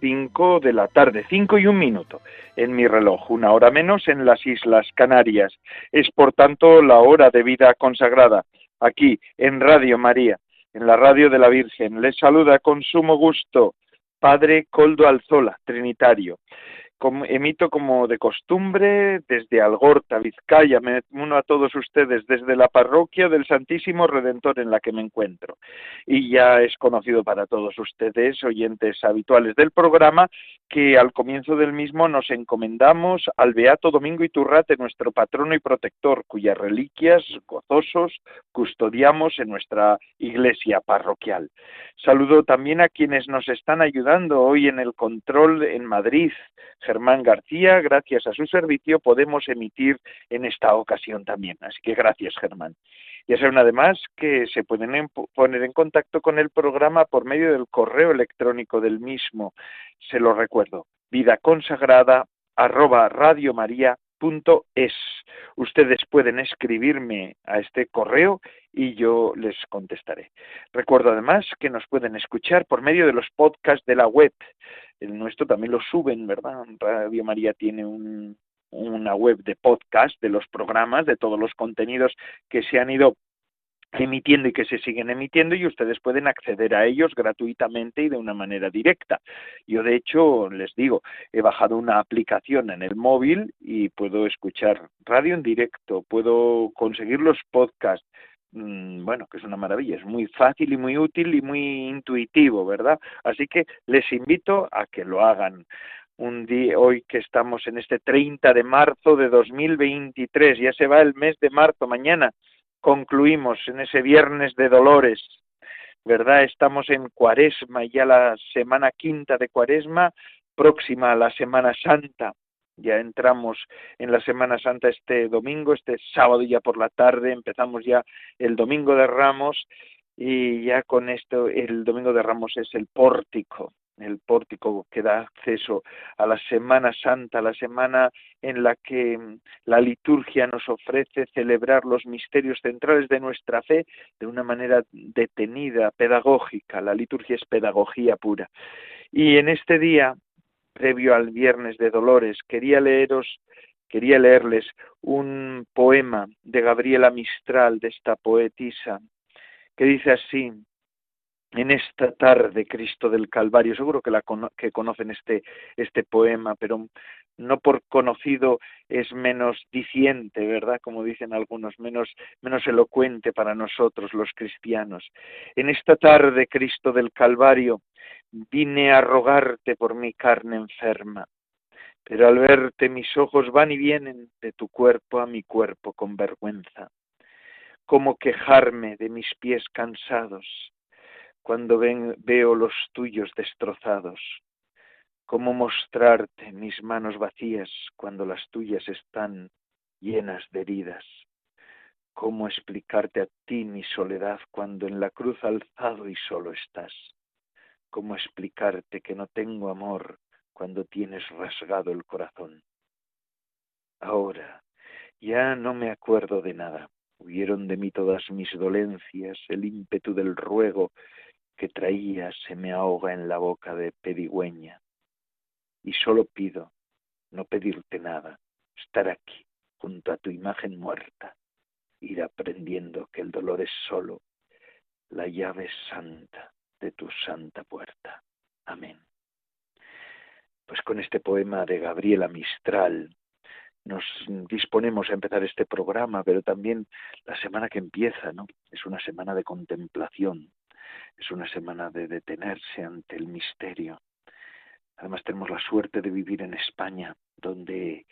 cinco de la tarde, cinco y un minuto en mi reloj, una hora menos en las Islas Canarias. Es por tanto la hora de vida consagrada, aquí en Radio María, en la radio de la Virgen. Les saluda con sumo gusto Padre Coldo Alzola, Trinitario emito como de costumbre desde Algorta, Vizcaya, me uno a todos ustedes desde la parroquia del Santísimo Redentor en la que me encuentro. Y ya es conocido para todos ustedes, oyentes habituales del programa, que al comienzo del mismo nos encomendamos al Beato Domingo Iturrate, nuestro patrono y protector, cuyas reliquias gozosos custodiamos en nuestra iglesia parroquial. Saludo también a quienes nos están ayudando hoy en el control en Madrid, Germán García, gracias a su servicio podemos emitir en esta ocasión también. Así que gracias, Germán. Ya saben además que se pueden poner en contacto con el programa por medio del correo electrónico del mismo. Se lo recuerdo, vida consagrada arroba es. Ustedes pueden escribirme a este correo y yo les contestaré. Recuerdo además que nos pueden escuchar por medio de los podcasts de la web el nuestro también lo suben, ¿verdad? Radio María tiene un, una web de podcast de los programas, de todos los contenidos que se han ido emitiendo y que se siguen emitiendo y ustedes pueden acceder a ellos gratuitamente y de una manera directa. Yo de hecho les digo, he bajado una aplicación en el móvil y puedo escuchar radio en directo, puedo conseguir los podcasts, bueno, que es una maravilla, es muy fácil y muy útil y muy intuitivo, ¿verdad? Así que les invito a que lo hagan. Un día, hoy que estamos en este 30 de marzo de 2023, ya se va el mes de marzo, mañana concluimos en ese viernes de dolores, ¿verdad? Estamos en cuaresma, ya la semana quinta de cuaresma, próxima a la Semana Santa ya entramos en la Semana Santa este domingo, este sábado ya por la tarde, empezamos ya el domingo de Ramos y ya con esto el domingo de Ramos es el pórtico, el pórtico que da acceso a la Semana Santa, la semana en la que la liturgia nos ofrece celebrar los misterios centrales de nuestra fe de una manera detenida, pedagógica. La liturgia es pedagogía pura. Y en este día previo al Viernes de Dolores, quería leeros, quería leerles un poema de Gabriela Mistral, de esta poetisa, que dice así, en esta tarde, Cristo del Calvario, seguro que, la, que conocen este, este poema, pero no por conocido es menos diciente, ¿verdad? Como dicen algunos, menos, menos elocuente para nosotros los cristianos. En esta tarde, Cristo del Calvario, vine a rogarte por mi carne enferma, pero al verte mis ojos van y vienen de tu cuerpo a mi cuerpo con vergüenza. ¿Cómo quejarme de mis pies cansados cuando veo los tuyos destrozados? ¿Cómo mostrarte mis manos vacías cuando las tuyas están llenas de heridas? ¿Cómo explicarte a ti mi soledad cuando en la cruz alzado y solo estás? ¿Cómo explicarte que no tengo amor cuando tienes rasgado el corazón? Ahora, ya no me acuerdo de nada. Huyeron de mí todas mis dolencias, el ímpetu del ruego que traía se me ahoga en la boca de pedigüeña. Y solo pido no pedirte nada, estar aquí, junto a tu imagen muerta, ir aprendiendo que el dolor es solo la llave santa de tu santa puerta. Amén. Pues con este poema de Gabriela Mistral nos disponemos a empezar este programa, pero también la semana que empieza, ¿no? Es una semana de contemplación, es una semana de detenerse ante el misterio. Además tenemos la suerte de vivir en España, donde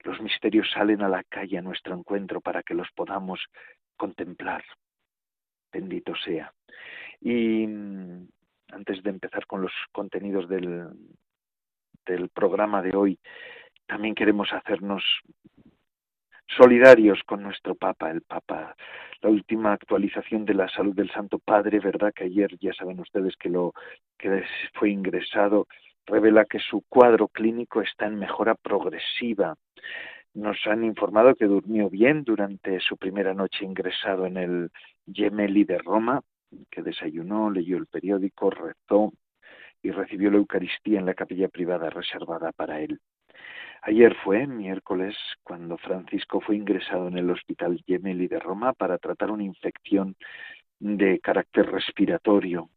los misterios salen a la calle a nuestro encuentro para que los podamos contemplar. Bendito sea. Y mm, antes de empezar con los contenidos del, del programa de hoy, también queremos hacernos solidarios con nuestro Papa, el Papa, la última actualización de la salud del Santo Padre, verdad que ayer ya saben ustedes que lo que fue ingresado revela que su cuadro clínico está en mejora progresiva. Nos han informado que durmió bien durante su primera noche ingresado en el Gemelli de Roma, que desayunó, leyó el periódico, rezó y recibió la Eucaristía en la capilla privada reservada para él. Ayer fue, miércoles, cuando Francisco fue ingresado en el Hospital Gemelli de Roma para tratar una infección de carácter respiratorio.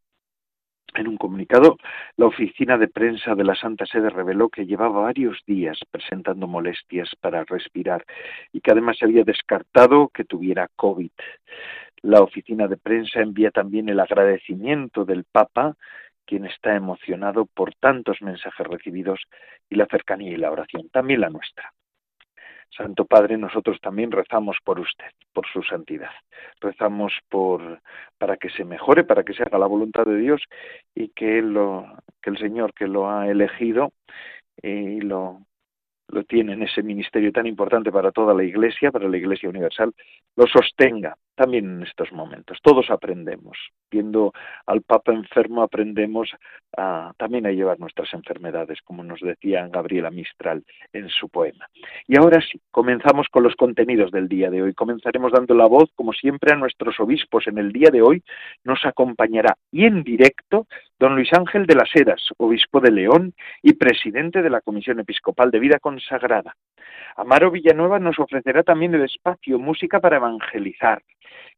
En un comunicado, la oficina de prensa de la Santa Sede reveló que llevaba varios días presentando molestias para respirar y que además se había descartado que tuviera COVID. La oficina de prensa envía también el agradecimiento del Papa quien está emocionado por tantos mensajes recibidos y la cercanía y la oración, también la nuestra. Santo Padre, nosotros también rezamos por usted, por su santidad. Rezamos por para que se mejore, para que se haga la voluntad de Dios y que el Señor que lo ha elegido y lo lo tiene en ese ministerio tan importante para toda la Iglesia, para la Iglesia Universal, lo sostenga también en estos momentos. Todos aprendemos. Viendo al Papa enfermo aprendemos a, también a llevar nuestras enfermedades, como nos decía Gabriela Mistral en su poema. Y ahora sí, comenzamos con los contenidos del día de hoy. Comenzaremos dando la voz, como siempre, a nuestros obispos. En el día de hoy nos acompañará y en directo don Luis Ángel de las Heras, obispo de León y presidente de la Comisión Episcopal de Vida Consagrada. Amaro Villanueva nos ofrecerá también el espacio Música para Evangelizar.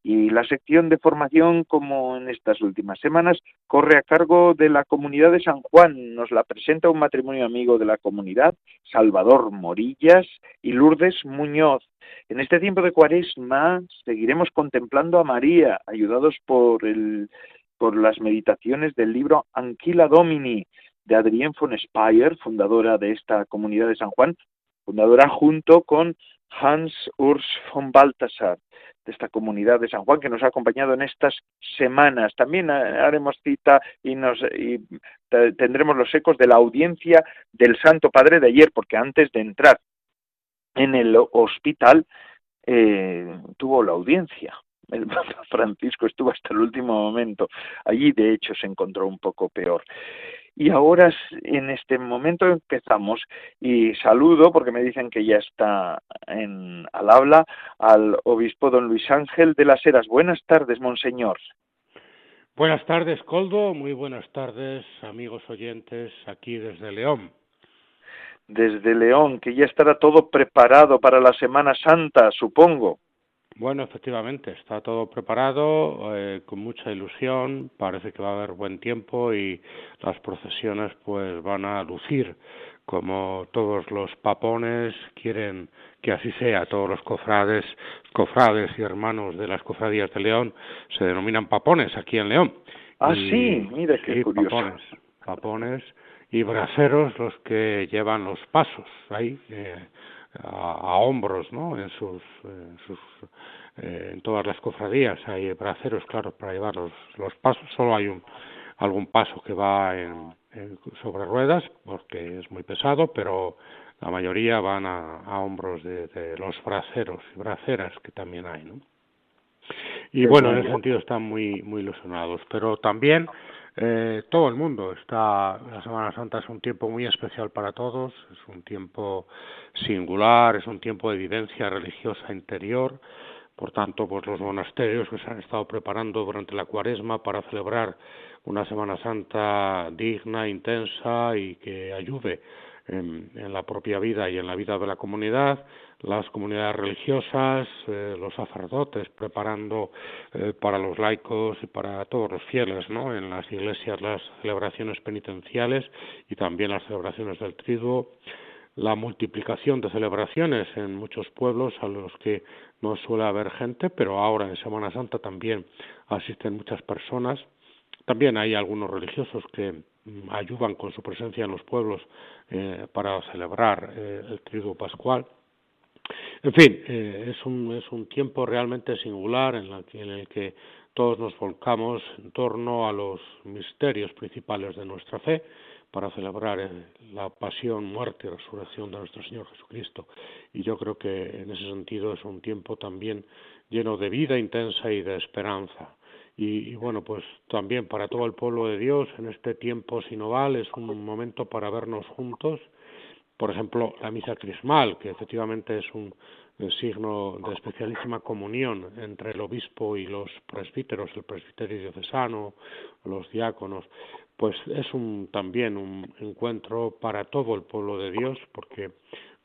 Y la sección de formación, como en estas últimas semanas, corre a cargo de la comunidad de San Juan. Nos la presenta un matrimonio amigo de la comunidad, Salvador Morillas y Lourdes Muñoz. En este tiempo de cuaresma seguiremos contemplando a María, ayudados por, el, por las meditaciones del libro Anquila Domini de Adrienne von Speyer, fundadora de esta comunidad de San Juan, fundadora junto con Hans Urs von Balthasar, de esta comunidad de San Juan que nos ha acompañado en estas semanas. También haremos cita y, nos, y tendremos los ecos de la audiencia del Santo Padre de ayer, porque antes de entrar en el hospital eh, tuvo la audiencia. El Francisco estuvo hasta el último momento. Allí, de hecho, se encontró un poco peor. Y ahora en este momento empezamos y saludo porque me dicen que ya está en, al habla al obispo don Luis Ángel de las Heras. Buenas tardes, monseñor. Buenas tardes, Coldo. Muy buenas tardes, amigos oyentes, aquí desde León. Desde León, que ya estará todo preparado para la Semana Santa, supongo. Bueno, efectivamente, está todo preparado, eh, con mucha ilusión, parece que va a haber buen tiempo y las procesiones pues van a lucir como todos los papones quieren que así sea, todos los cofrades, cofrades y hermanos de las cofradías de León se denominan papones aquí en León. Ah, sí, mire qué curioso. Papones, papones y braceros los que llevan los pasos ahí. Eh, a, hombros, ¿no? En sus, en, sus eh, en todas las cofradías hay braceros, claro, para llevar los, los pasos. Solo hay un algún paso que va en, sobre ruedas porque es muy pesado, pero la mayoría van a, a hombros de, de, los braceros y braceras que también hay, ¿no? Y bueno, en ese sentido están muy muy ilusionados, pero también eh, todo el mundo está, la Semana Santa es un tiempo muy especial para todos, es un tiempo singular, es un tiempo de vivencia religiosa interior, por tanto, pues los monasterios que se han estado preparando durante la cuaresma para celebrar una Semana Santa digna, intensa y que ayude en, la propia vida y en la vida de la comunidad, las comunidades religiosas, eh, los sacerdotes preparando eh, para los laicos y para todos los fieles, ¿no? En las iglesias las celebraciones penitenciales y también las celebraciones del triduo, la multiplicación de celebraciones en muchos pueblos a los que no suele haber gente, pero ahora en Semana Santa también asisten muchas personas. También hay algunos religiosos que ayudan con su presencia en los pueblos eh, para celebrar el triduo pascual en fin, eh, es, un, es un tiempo realmente singular en, la en el que todos nos volcamos en torno a los misterios principales de nuestra fe, para celebrar eh, la pasión, muerte y resurrección de nuestro Señor Jesucristo. Y yo creo que en ese sentido es un tiempo también lleno de vida intensa y de esperanza. Y, bueno, pues también para todo el pueblo de Dios en este tiempo sinoval es un momento para vernos juntos. Por ejemplo, la misa crismal, que efectivamente es un signo de especialísima comunión entre el obispo y los presbíteros, el presbiterio diocesano, los diáconos, pues es un, también un encuentro para todo el pueblo de Dios, porque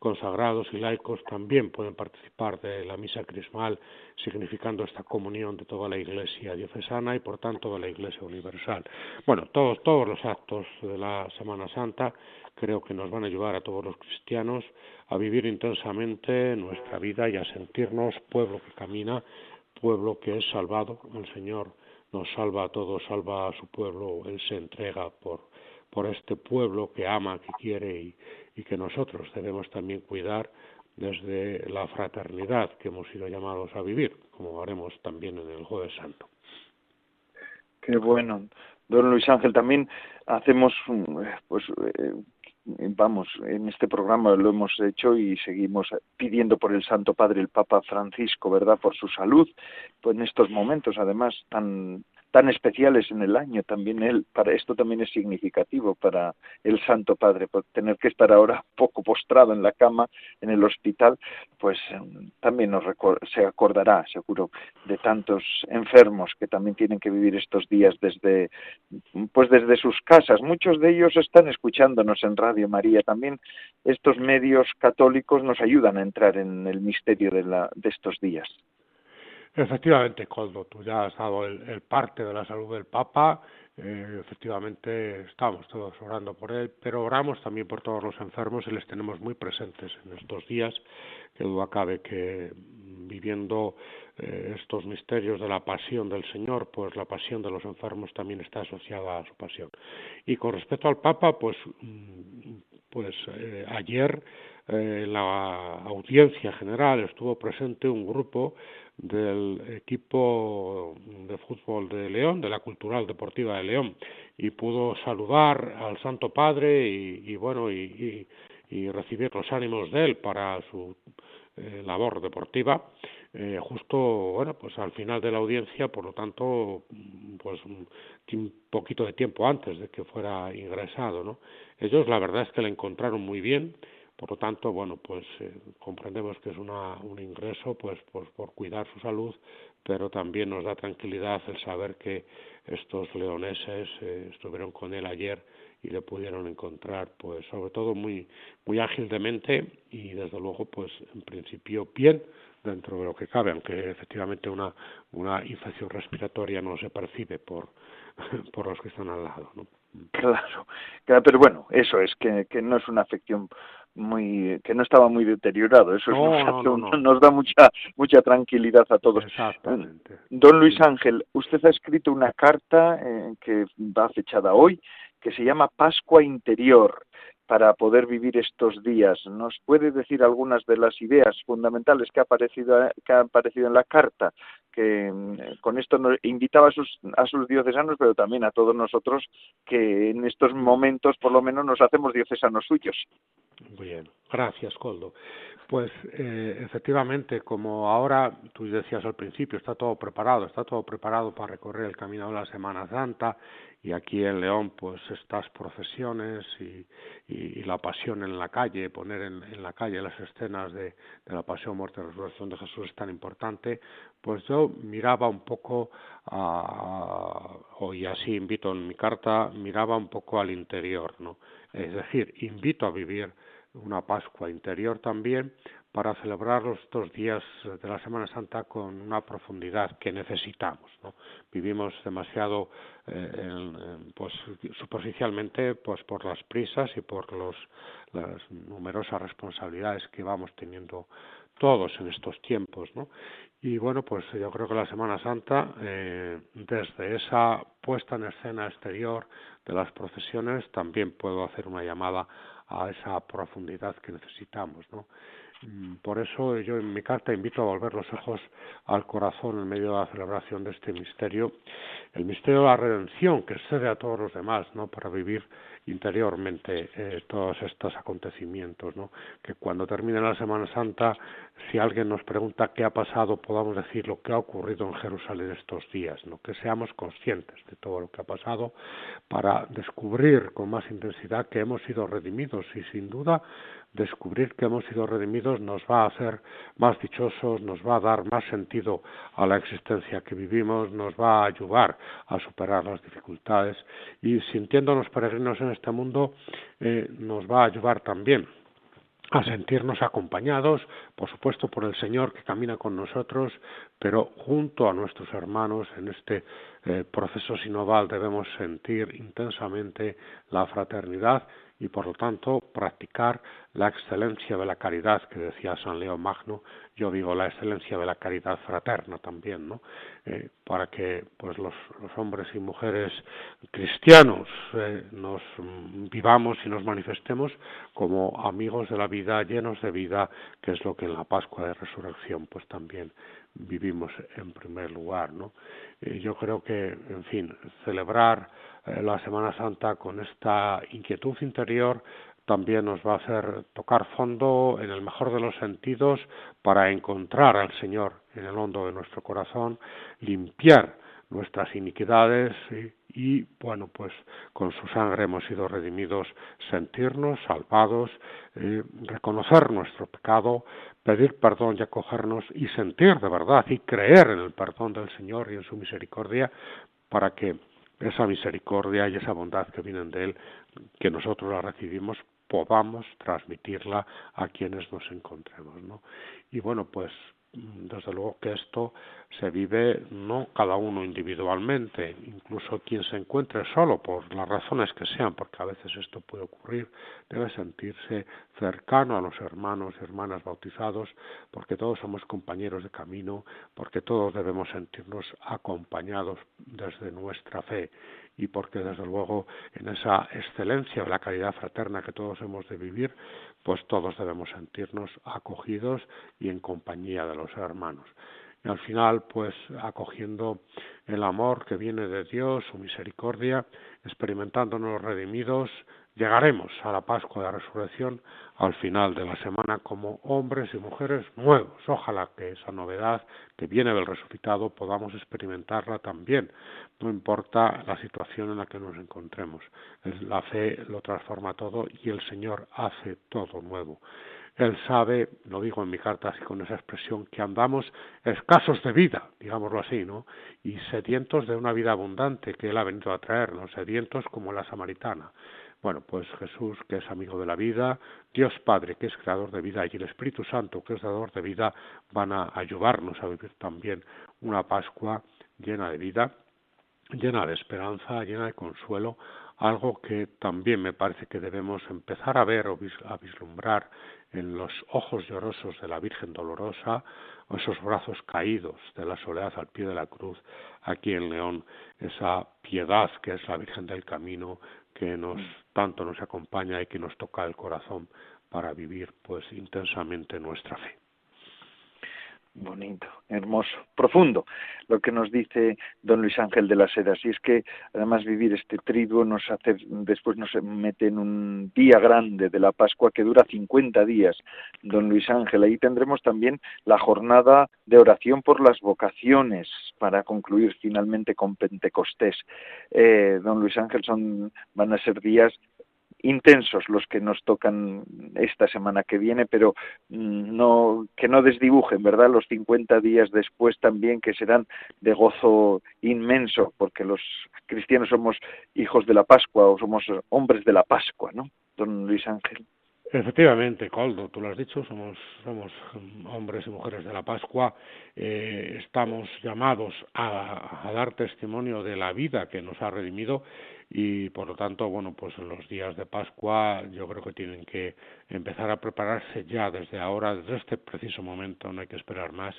consagrados y laicos también pueden participar de la misa crismal, significando esta comunión de toda la Iglesia diocesana y por tanto de la Iglesia universal. Bueno, todos, todos los actos de la Semana Santa creo que nos van a ayudar a todos los cristianos a vivir intensamente nuestra vida y a sentirnos pueblo que camina, pueblo que es salvado. El Señor nos salva a todos, salva a su pueblo, Él se entrega por, por este pueblo que ama, que quiere y, y que nosotros debemos también cuidar desde la fraternidad que hemos sido llamados a vivir, como haremos también en el Jueves Santo. Qué bueno. Don Luis Ángel, también hacemos, pues, eh, vamos, en este programa lo hemos hecho y seguimos pidiendo por el Santo Padre, el Papa Francisco, ¿verdad?, por su salud, pues en estos momentos, además, tan tan especiales en el año también él para esto también es significativo para el Santo Padre por tener que estar ahora poco postrado en la cama en el hospital pues em, también nos se acordará seguro de tantos enfermos que también tienen que vivir estos días desde pues desde sus casas. Muchos de ellos están escuchándonos en Radio María. También estos medios católicos nos ayudan a entrar en el misterio de la de estos días Efectivamente, Coldo, tú ya has dado el, parte de la salud del Papa. Eh, efectivamente, estamos todos orando por él, pero oramos también por todos los enfermos y les tenemos muy presentes en estos días. Que duda cabe que mm, viviendo eh, estos misterios de la pasión del Señor, pues la pasión de los enfermos también está asociada a su pasión. Y con respecto al Papa, pues, mm, pues eh, ayer en la audiencia general estuvo presente un grupo del equipo de fútbol de León, de la Cultural Deportiva de León, y pudo saludar al Santo Padre y, bueno, y, recibir los ánimos de él para su eh, labor deportiva. Eh, justo bueno pues al final de la audiencia por lo tanto pues un poquito de tiempo antes de que fuera ingresado no ellos la verdad es que le encontraron muy bien por lo tanto, bueno, pues eh, comprendemos que es una, un ingreso pues, pues por cuidar su salud, pero también nos da tranquilidad el saber que estos leoneses eh, estuvieron con él ayer y le pudieron encontrar, pues sobre todo muy muy ágil de y desde luego, pues en principio bien dentro de lo que cabe, aunque efectivamente una una infección respiratoria no se percibe por por los que están al lado, ¿no? Claro, claro, pero bueno, eso es que, que no es una afección muy que no estaba muy deteriorado eso nos, da mucha mucha tranquilidad a todos Exactamente. don Luis Ángel usted ha escrito una carta eh, que va fechada hoy que se llama Pascua Interior para poder vivir estos días. ¿Nos puede decir algunas de las ideas fundamentales que ha aparecido, que ha aparecido en la carta? Que mm, con esto nos invitaba a sus, a sus diocesanos, pero también a todos nosotros que en estos momentos por lo menos nos hacemos diocesanos suyos. Bien, gracias, Coldo. Pues eh, efectivamente, como ahora tú decías al principio, está todo preparado, está todo preparado para recorrer el camino de la Semana Santa y aquí en León, pues estas procesiones y, y, la pasión en la calle, poner en, en la calle las escenas de, de, la pasión, muerte y resurrección de Jesús es tan importante, pues yo miraba un poco, a, y así invito en mi carta, miraba un poco al interior, ¿no? Es decir, invito a vivir una Pascua interior también para celebrar estos días de la Semana Santa con una profundidad que necesitamos. ¿no? Vivimos demasiado eh, pues, superficialmente pues, por las prisas y por los, las numerosas responsabilidades que vamos teniendo todos en estos tiempos. ¿no? Y bueno, pues yo creo que la Semana Santa, eh, desde esa puesta en escena exterior de las procesiones, también puedo hacer una llamada a esa profundidad que necesitamos, ¿no? Mm, por eso yo en mi carta invito a volver los ojos al corazón en medio de la celebración de este misterio el misterio de la redención que excede a todos los demás, ¿no? Para vivir interiormente eh, todos estos acontecimientos, ¿no? Que cuando termine la Semana Santa, si alguien nos pregunta qué ha pasado, podamos decir lo que ha ocurrido en Jerusalén estos días, ¿no? Que seamos conscientes de todo lo que ha pasado para descubrir con más intensidad que hemos sido redimidos y sin duda descubrir que hemos sido redimidos nos va a hacer más dichosos, nos va a dar más sentido a la existencia que vivimos, nos va a ayudar a superar las dificultades y sintiéndonos peregrinos en este mundo eh, nos va a ayudar también a sentirnos acompañados, por supuesto, por el Señor que camina con nosotros, pero junto a nuestros hermanos en este eh, proceso sinodal debemos sentir intensamente la fraternidad y por lo tanto practicar la excelencia de la caridad que decía San Leo Magno, yo digo la excelencia de la caridad fraterna también, ¿no? Eh, para que pues los, los, hombres y mujeres cristianos eh, nos vivamos y nos manifestemos como amigos de la vida, llenos de vida, que es lo que en la Pascua de Resurrección pues también vivimos en primer lugar, ¿no? Eh, yo creo que, en fin, celebrar eh, la Semana Santa con esta inquietud interior también nos va a hacer tocar fondo en el mejor de los sentidos para encontrar al Señor en el hondo de nuestro corazón, limpiar nuestras iniquidades y, bueno, pues con su sangre hemos sido redimidos, sentirnos salvados, eh, reconocer nuestro pecado, pedir perdón y acogernos y sentir de verdad y creer en el perdón del Señor y en su misericordia para que esa misericordia y esa bondad que vienen de Él, que nosotros la recibimos, podamos transmitirla a quienes nos encontremos, ¿no? Y bueno, pues desde luego que esto se vive no cada uno individualmente, incluso quien se encuentre solo por las razones que sean, porque a veces esto puede ocurrir, debe sentirse cercano a los hermanos y hermanas bautizados, porque todos somos compañeros de camino, porque todos debemos sentirnos acompañados desde nuestra fe y porque desde luego en esa excelencia de la caridad fraterna que todos hemos de vivir, pues todos debemos sentirnos acogidos y en compañía de los hermanos. Y al final, pues acogiendo el amor que viene de Dios, su misericordia, experimentándonos redimidos, llegaremos a la Pascua de la Resurrección al final de la semana como hombres y mujeres nuevos. Ojalá que esa novedad que viene del resucitado podamos experimentarla también, no importa la situación en la que nos encontremos. La fe lo transforma todo y el Señor hace todo nuevo. Él sabe, lo digo en mi carta así con esa expresión, que andamos escasos de vida, digámoslo así, ¿no? Y sedientos de una vida abundante que Él ha venido a traernos, sedientos como la samaritana. Bueno, pues Jesús, que es amigo de la vida, Dios Padre, que es creador de vida, y el Espíritu Santo, que es dador de vida, van a ayudarnos a vivir también una Pascua llena de vida, llena de esperanza, llena de consuelo, algo que también me parece que debemos empezar a ver o a vislumbrar en los ojos llorosos de la Virgen dolorosa, o esos brazos caídos de la soledad al pie de la cruz, aquí en León, esa piedad que es la Virgen del Camino, que nos tanto nos acompaña y que nos toca el corazón para vivir pues intensamente nuestra fe. Bonito, hermoso, profundo lo que nos dice don Luis Ángel de las Heras. Y es que además vivir este trigo nos hace, después nos mete en un día grande de la Pascua que dura 50 días, don Luis Ángel. Ahí tendremos también la jornada de oración por las vocaciones para concluir finalmente con Pentecostés. Eh, don Luis Ángel, son, van a ser días intensos los que nos tocan esta semana que viene, pero mm, no que no desdibujen, ¿verdad? Los 50 días después también que serán de gozo inmenso, porque los cristianos somos hijos de la Pascua o somos hombres de la Pascua, ¿no? Don Luis Ángel. Efectivamente, Coldo, tú lo has dicho, somos, somos hombres y mujeres de la Pascua, eh, estamos llamados a, a dar testimonio de la vida que nos ha redimido y por lo tanto, bueno, pues en los días de Pascua yo creo que tienen que empezar a prepararse ya desde ahora, desde este preciso momento, no hay que esperar más,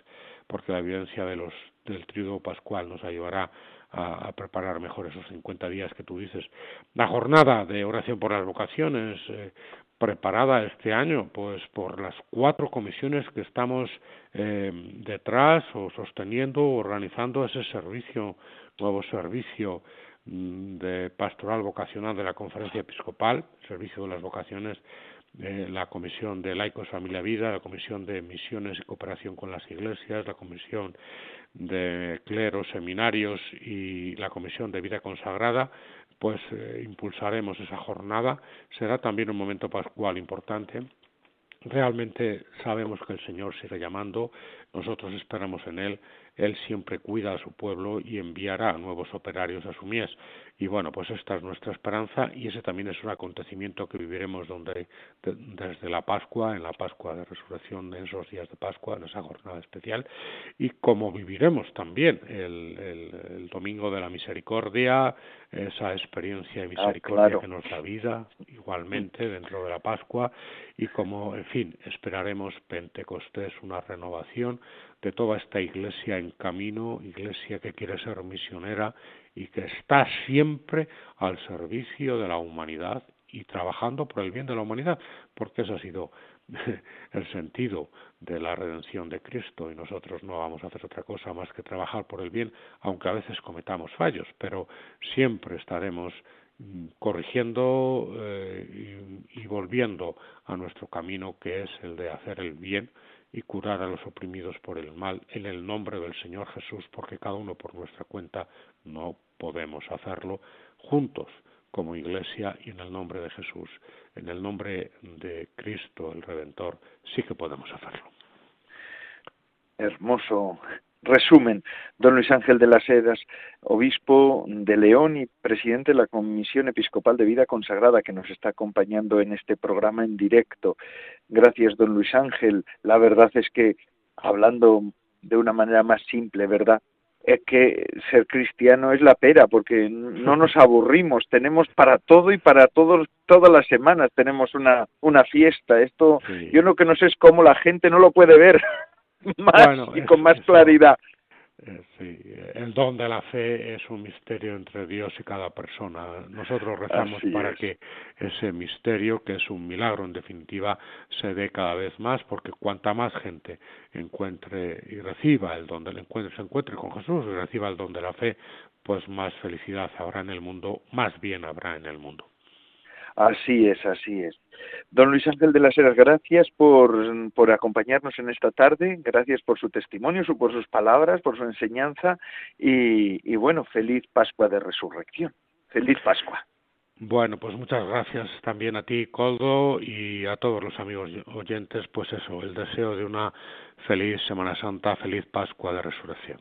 porque la evidencia de los, del trigo pascual nos ayudará a, preparar mejor esos 50 días que tú dices. La jornada de oración por las vocaciones, eh, preparada este año pues por las cuatro comisiones que estamos eh, detrás o sosteniendo organizando ese servicio nuevo servicio de pastoral vocacional de la Conferencia Episcopal, Servicio de las Vocaciones, la Comisión de Laicos Familia Vida, la Comisión de Misiones y Cooperación con las Iglesias, la Comisión de Cleros, Seminarios y la Comisión de Vida Consagrada, pues eh, impulsaremos esa jornada. Será también un momento pascual importante. Realmente sabemos que el Señor sigue llamando, nosotros esperamos en Él él siempre cuida a su pueblo y enviará nuevos operarios a su mies. Y bueno, pues esta es nuestra esperanza y ese también es un acontecimiento que viviremos donde, desde la Pascua, en la Pascua de Resurrección, en esos días de Pascua, en esa jornada especial, y como viviremos también el, el, Domingo de la Misericordia, esa experiencia de ah, misericordia que nos da vida, igualmente dentro de la Pascua, y como, en fin, esperaremos Pentecostés, una renovación de toda esta iglesia en camino, iglesia que quiere ser misionera y que está siempre al servicio de la humanidad y trabajando por el bien de la humanidad, porque ese ha sido el sentido de la redención de Cristo. Y nosotros no vamos a hacer otra cosa más que trabajar por el bien, aunque a veces cometamos fallos, pero siempre estaremos mm, corrigiendo eh, y volviendo a nuestro camino que es el de hacer el bien y curar a los oprimidos por el mal en el nombre del Señor Jesús, porque cada uno por nuestra cuenta no podemos hacerlo juntos como iglesia y en el nombre de Jesús, en el nombre de Cristo el Redentor, sí que podemos hacerlo. Hermoso Resumen, don Luis Ángel de las Heras, obispo de León y presidente de la Comisión Episcopal de Vida Consagrada, que nos está acompañando en este programa en directo. Gracias, don Luis Ángel. La verdad es que, hablando de una manera más simple, ¿verdad? Es que ser cristiano es la pera, porque no nos aburrimos, tenemos para todo y para todos, todas las semanas tenemos una, una fiesta. Esto, yo lo que no sé es cómo la gente no lo puede ver. más y con más claridad. Eh, sí, el don de la fe es un misterio entre Dios y cada persona. Nosotros rezamos para que ese misterio, que es un milagro en definitiva, se dé cada vez más, porque cuanta más gente encuentre y reciba el don del encuentro, se encuentre con Jesús y reciba el don de la fe, pues más felicidad habrá en el mundo, más bien habrá en el mundo. Así es, así es. Don Luis Ángel de las Heras, gracias por, por acompañarnos en esta tarde, gracias por su testimonio, por sus palabras, por su enseñanza y, y bueno, feliz Pascua de Resurrección. Feliz Pascua. Bueno, pues muchas gracias también a ti, Coldo, y a todos los amigos oyentes, pues eso, el deseo de una feliz Semana Santa, feliz Pascua de Resurrección.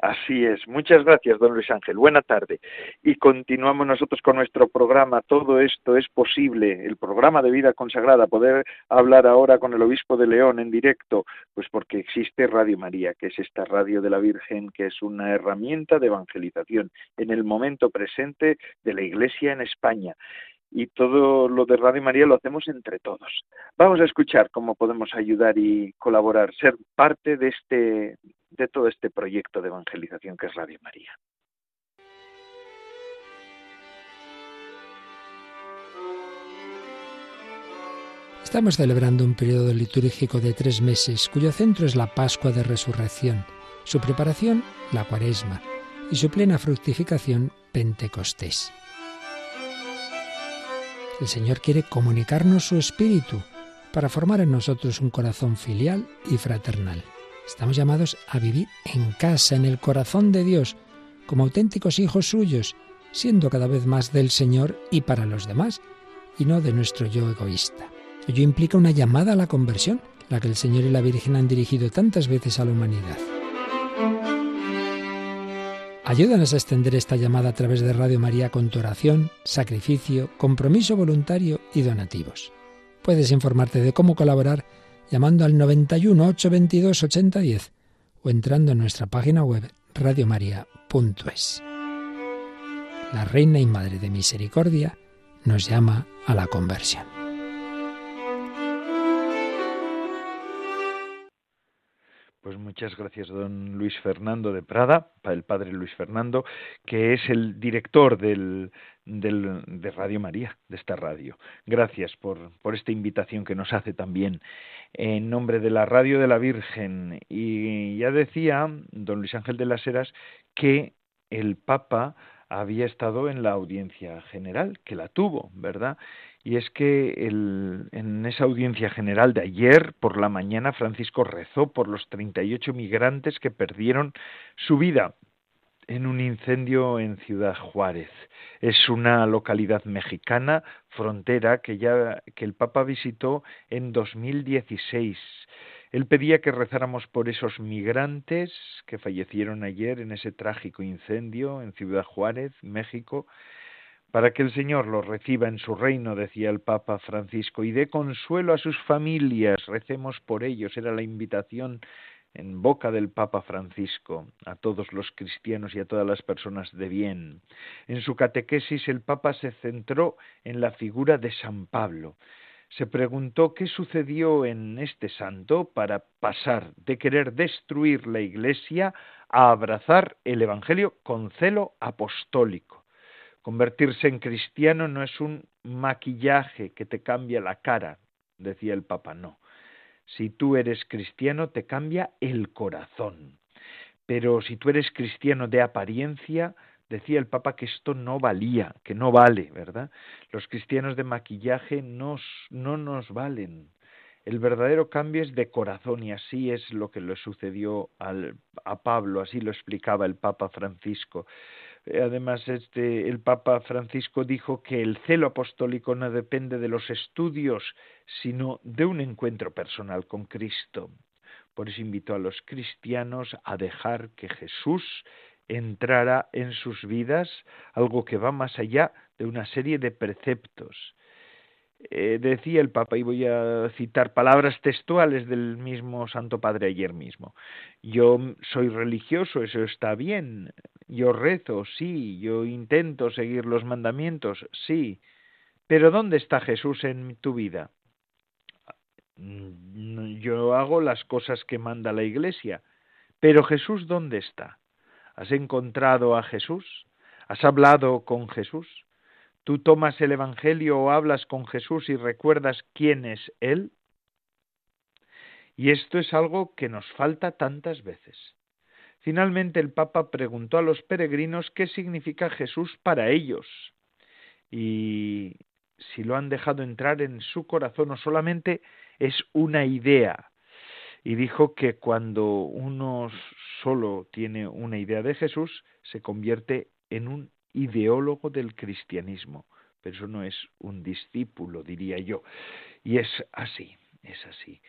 Así es. Muchas gracias, don Luis Ángel. Buena tarde. Y continuamos nosotros con nuestro programa. Todo esto es posible. El programa de vida consagrada. Poder hablar ahora con el obispo de León en directo. Pues porque existe Radio María, que es esta radio de la Virgen, que es una herramienta de evangelización en el momento presente de la Iglesia en España y todo lo de Radio María lo hacemos entre todos. Vamos a escuchar cómo podemos ayudar y colaborar, ser parte de este de todo este proyecto de evangelización que es Radio María. Estamos celebrando un periodo litúrgico de tres meses cuyo centro es la Pascua de Resurrección, su preparación la Cuaresma y su plena fructificación Pentecostés. El Señor quiere comunicarnos su espíritu para formar en nosotros un corazón filial y fraternal. Estamos llamados a vivir en casa, en el corazón de Dios, como auténticos hijos suyos, siendo cada vez más del Señor y para los demás, y no de nuestro yo egoísta. Ello implica una llamada a la conversión, la que el Señor y la Virgen han dirigido tantas veces a la humanidad. Ayúdanos a extender esta llamada a través de Radio María con tu oración, sacrificio, compromiso voluntario y donativos. Puedes informarte de cómo colaborar llamando al 91 822 8010 o entrando en nuestra página web radiomaria.es. la Reina y Madre de Misericordia, nos llama a la conversión. Pues muchas gracias, don Luis Fernando de Prada, el padre Luis Fernando, que es el director del, del, de Radio María, de esta radio. Gracias por, por esta invitación que nos hace también en nombre de la Radio de la Virgen. Y ya decía don Luis Ángel de las Heras que el Papa había estado en la audiencia general, que la tuvo, ¿verdad? Y es que en esa audiencia general de ayer por la mañana Francisco rezó por los 38 migrantes que perdieron su vida en un incendio en Ciudad Juárez. Es una localidad mexicana frontera que ya que el Papa visitó en 2016 él pedía que rezáramos por esos migrantes que fallecieron ayer en ese trágico incendio en Ciudad Juárez, México, para que el Señor los reciba en su reino, decía el Papa Francisco, y dé consuelo a sus familias, recemos por ellos, era la invitación en boca del Papa Francisco a todos los cristianos y a todas las personas de bien. En su catequesis el Papa se centró en la figura de San Pablo, se preguntó qué sucedió en este santo para pasar de querer destruir la Iglesia a abrazar el Evangelio con celo apostólico. Convertirse en cristiano no es un maquillaje que te cambia la cara, decía el Papa, no. Si tú eres cristiano, te cambia el corazón. Pero si tú eres cristiano de apariencia, decía el Papa que esto no valía, que no vale, ¿verdad? Los cristianos de maquillaje no nos valen. El verdadero cambio es de corazón y así es lo que le sucedió a Pablo, así lo explicaba el Papa Francisco. Eh, además, este, el Papa Francisco dijo que el celo apostólico no depende de los estudios, sino de un encuentro personal con Cristo. Por eso invitó a los cristianos a dejar que Jesús entrara en sus vidas algo que va más allá de una serie de preceptos. Eh, decía el Papa, y voy a citar palabras textuales del mismo Santo Padre ayer mismo. Yo soy religioso, eso está bien. Yo rezo, sí. Yo intento seguir los mandamientos, sí. Pero ¿dónde está Jesús en tu vida? Mm, yo hago las cosas que manda la Iglesia. Pero Jesús, ¿dónde está? ¿Has encontrado a Jesús? ¿Has hablado con Jesús? ¿Tú tomas el Evangelio o hablas con Jesús y recuerdas quién es Él? Y esto es algo que nos falta tantas veces. Finalmente el Papa preguntó a los peregrinos qué significa Jesús para ellos y si lo han dejado entrar en su corazón o solamente es una idea, y dijo que cuando uno solo tiene una idea de Jesús, se convierte en un ideólogo del cristianismo, pero eso no es un discípulo, diría yo. Y es así, es así.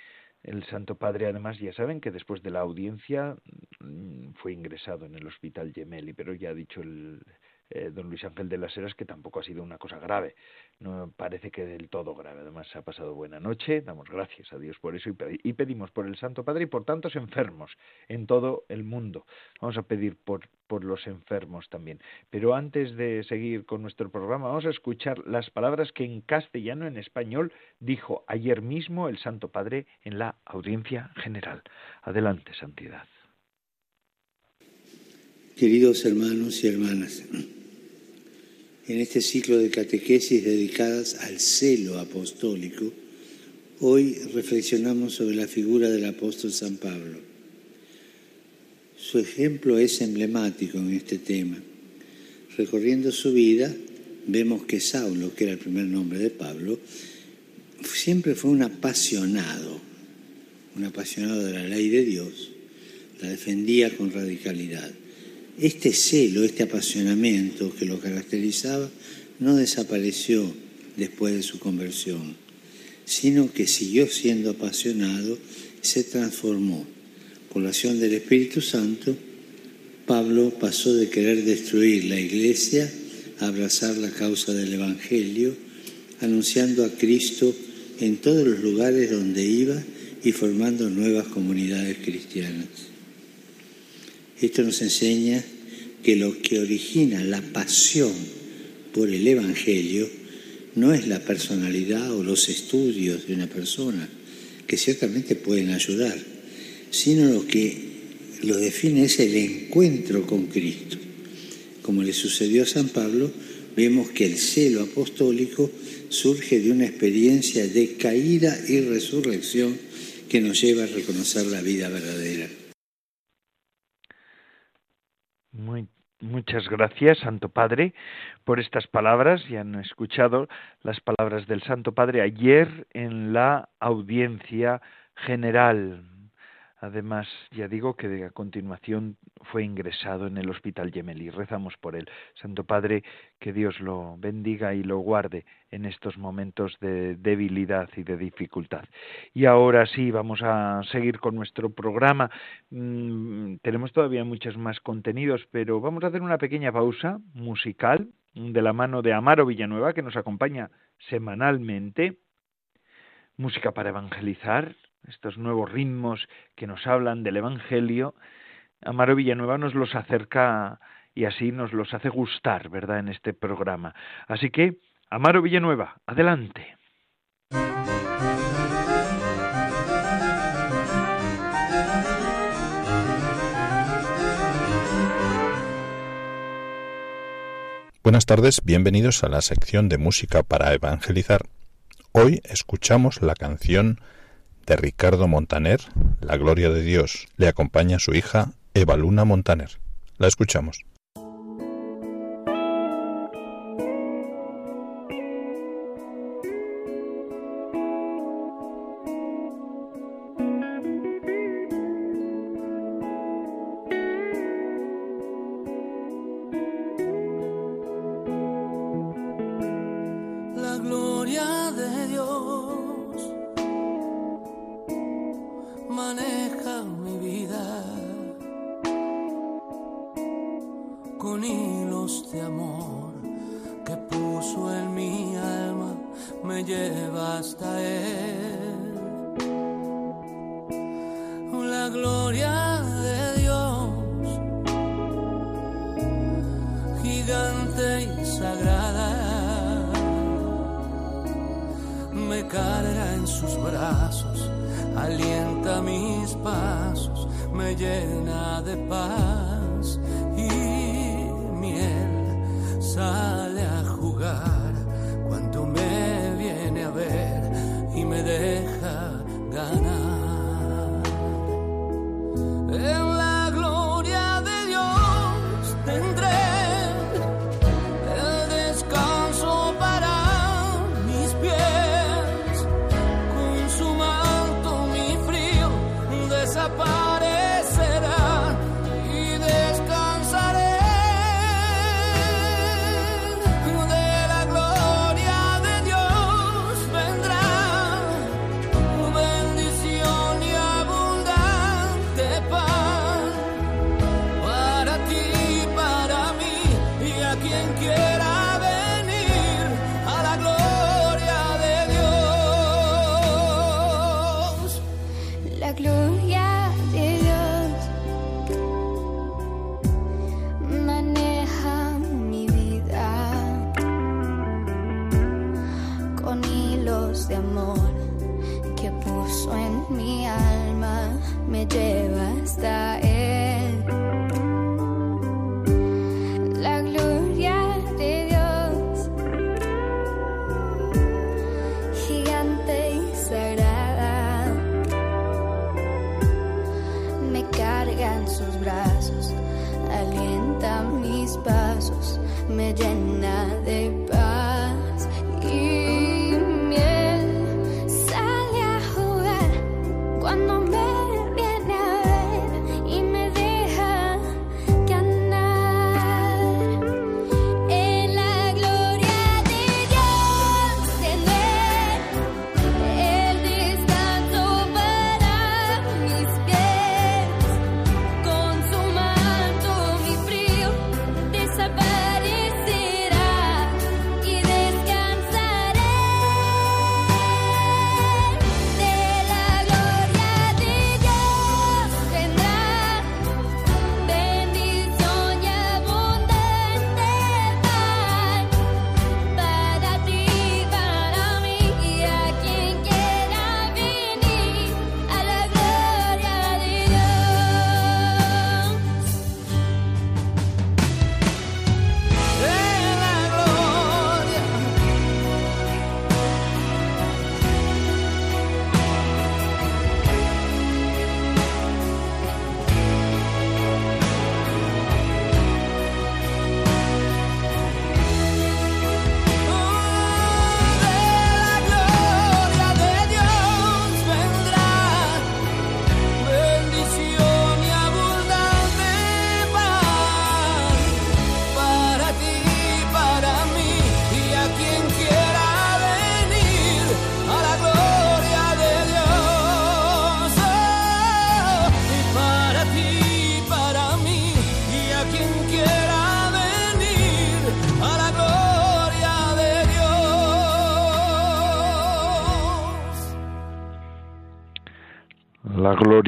El Santo Padre, además, ya saben que después de la audiencia mm, fue ingresado en el Hospital Gemelli, pero ya ha dicho el, eh, don Luis Ángel de las Heras, que tampoco ha sido una cosa grave. No parece que del todo grave. Además, se ha pasado buena noche. Damos gracias a Dios por eso y pedimos por el Santo Padre y por tantos enfermos en todo el mundo. Vamos a pedir por, por los enfermos también. Pero antes de seguir con nuestro programa, vamos a escuchar las palabras que en castellano, en español, dijo ayer mismo el Santo Padre en la audiencia general. Adelante, Santidad. Queridos hermanos y hermanas, en este ciclo de catequesis dedicadas al celo apostólico, hoy reflexionamos sobre la figura del apóstol San Pablo. Su ejemplo es emblemático en este tema. Recorriendo su vida, vemos que Saulo, que era el primer nombre de Pablo, siempre fue un apasionado, un apasionado de la ley de Dios, la defendía con radicalidad este celo, este apasionamiento que lo caracterizaba, no desapareció después de su conversión, sino que siguió siendo apasionado se transformó. Por la acción del Espíritu Santo, Pablo pasó de querer destruir la iglesia a abrazar la causa del Evangelio, anunciando a Cristo en todos los lugares donde iba y formando nuevas comunidades cristianas. Esto nos enseña que lo que origina la pasión por el Evangelio no es la personalidad o los estudios de una persona, que ciertamente pueden ayudar, sino lo que lo define es el encuentro con Cristo. Como le sucedió a San Pablo, vemos que el celo apostólico surge de una experiencia de caída y resurrección que nos lleva a reconocer la vida verdadera. Muchas gracias, Santo Padre, por estas palabras. Ya han escuchado las palabras del Santo Padre ayer en la audiencia general Además, ya digo que a continuación fue ingresado en el Hospital Gemelli. Rezamos por él. Santo Padre, que Dios lo bendiga y lo guarde en estos momentos de debilidad y de dificultad. Y ahora sí, vamos a seguir con nuestro programa. Mm, tenemos todavía muchos más contenidos, pero vamos a hacer una pequeña pausa musical de la mano de Amaro Villanueva, que nos acompaña semanalmente. Música para evangelizar, estos nuevos ritmos que nos hablan del Evangelio, Amaro Villanueva nos los acerca y así nos los hace gustar, ¿verdad?, en este programa. Así que, Amaro Villanueva, adelante. Buenas tardes, bienvenidos a la sección de música para evangelizar. Hoy escuchamos la canción de Ricardo Montaner, La Gloria de Dios. Le acompaña su hija Eva Luna Montaner. La escuchamos.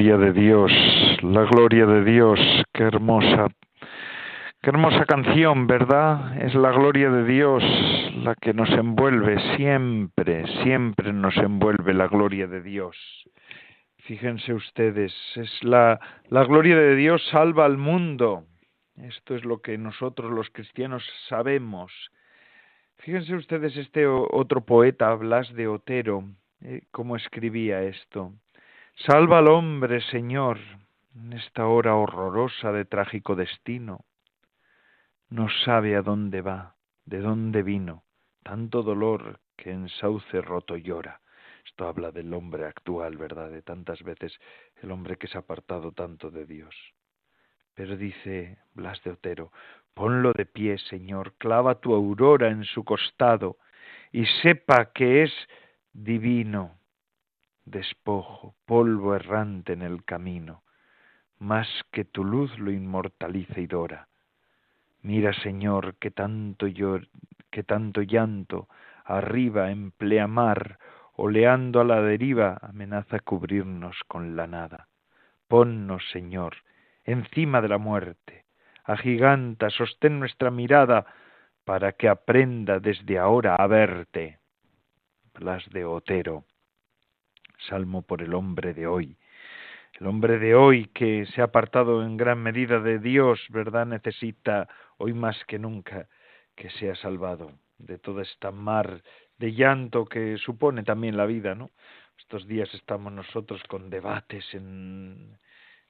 Gloria de Dios, la gloria de Dios, qué hermosa, qué hermosa canción, ¿verdad? Es la gloria de Dios la que nos envuelve, siempre, siempre nos envuelve la gloria de Dios. Fíjense ustedes, es la, la gloria de Dios salva al mundo. Esto es lo que nosotros los cristianos sabemos. Fíjense ustedes este otro poeta, Blas de Otero, eh, cómo escribía esto. Salva al hombre, Señor, en esta hora horrorosa de trágico destino. No sabe a dónde va, de dónde vino, tanto dolor que en sauce roto llora. Esto habla del hombre actual, ¿verdad? De tantas veces el hombre que se ha apartado tanto de Dios. Pero dice Blas de Otero, ponlo de pie, Señor, clava tu aurora en su costado y sepa que es divino, despojo, polvo errante en el camino, más que tu luz lo inmortaliza y dora. Mira, Señor, que tanto, que tanto llanto arriba en pleamar oleando a la deriva, amenaza cubrirnos con la nada. Ponnos, Señor, encima de la muerte, agiganta, sostén nuestra mirada, para que aprenda desde ahora a verte. Blas de Otero, Salmo por el hombre de hoy. El hombre de hoy que se ha apartado en gran medida de Dios, ¿verdad? Necesita hoy más que nunca que sea salvado de toda esta mar de llanto que supone también la vida, ¿no? Estos días estamos nosotros con debates en,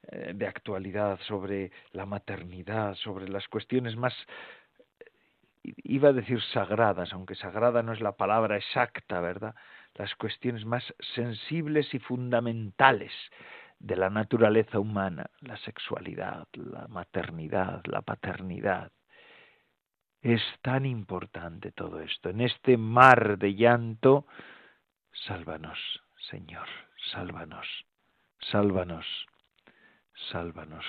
eh, de actualidad sobre la maternidad, sobre las cuestiones más iba a decir sagradas, aunque sagrada no es la palabra exacta, ¿verdad? Las cuestiones más sensibles y fundamentales de la naturaleza humana, la sexualidad, la maternidad, la paternidad. Es tan importante todo esto. En este mar de llanto, sálvanos, Señor, sálvanos, sálvanos, sálvanos.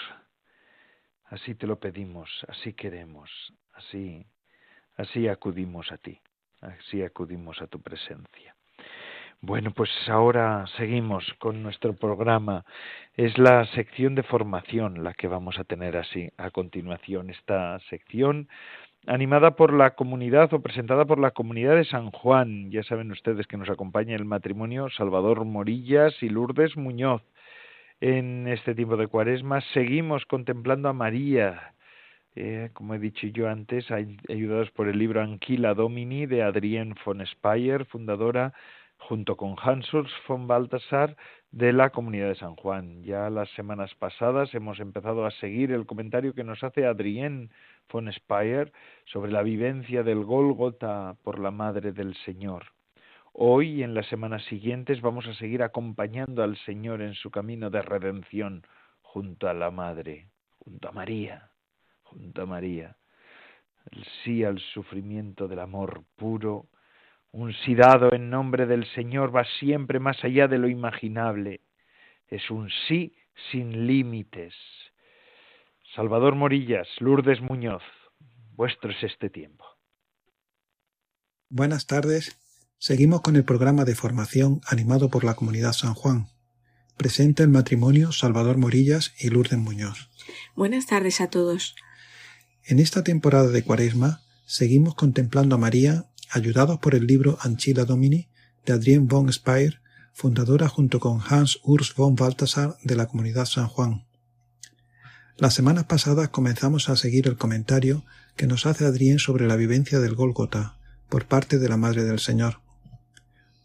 Así te lo pedimos, así queremos, así, así acudimos a ti, así acudimos a tu presencia. Bueno, pues ahora seguimos con nuestro programa. Es la sección de formación la que vamos a tener así a continuación. Esta sección animada por la comunidad o presentada por la comunidad de San Juan. Ya saben ustedes que nos acompaña el matrimonio Salvador Morillas y Lourdes Muñoz. En este tiempo de cuaresma seguimos contemplando a María, eh, como he dicho yo antes, ayudados por el libro Anquila Domini de Adrienne von Speyer, fundadora junto con Hans von Balthasar de la Comunidad de San Juan. Ya las semanas pasadas hemos empezado a seguir el comentario que nos hace Adrienne von Speyer sobre la vivencia del Gólgota por la Madre del Señor. Hoy y en las semanas siguientes vamos a seguir acompañando al Señor en su camino de redención junto a la Madre, junto a María, junto a María. El sí al sufrimiento del amor puro, un sí dado en nombre del Señor va siempre más allá de lo imaginable. Es un sí sin límites. Salvador Morillas, Lourdes Muñoz, vuestro es este tiempo. Buenas tardes. Seguimos con el programa de formación animado por la Comunidad San Juan. Presenta el matrimonio Salvador Morillas y Lourdes Muñoz. Buenas tardes a todos. En esta temporada de Cuaresma seguimos contemplando a María, ayudados por el libro Anchila Domini de Adrienne von Speyer, fundadora junto con Hans Urs von Balthasar de la Comunidad San Juan. Las semanas pasadas comenzamos a seguir el comentario que nos hace Adrián sobre la vivencia del Gólgota por parte de la Madre del Señor.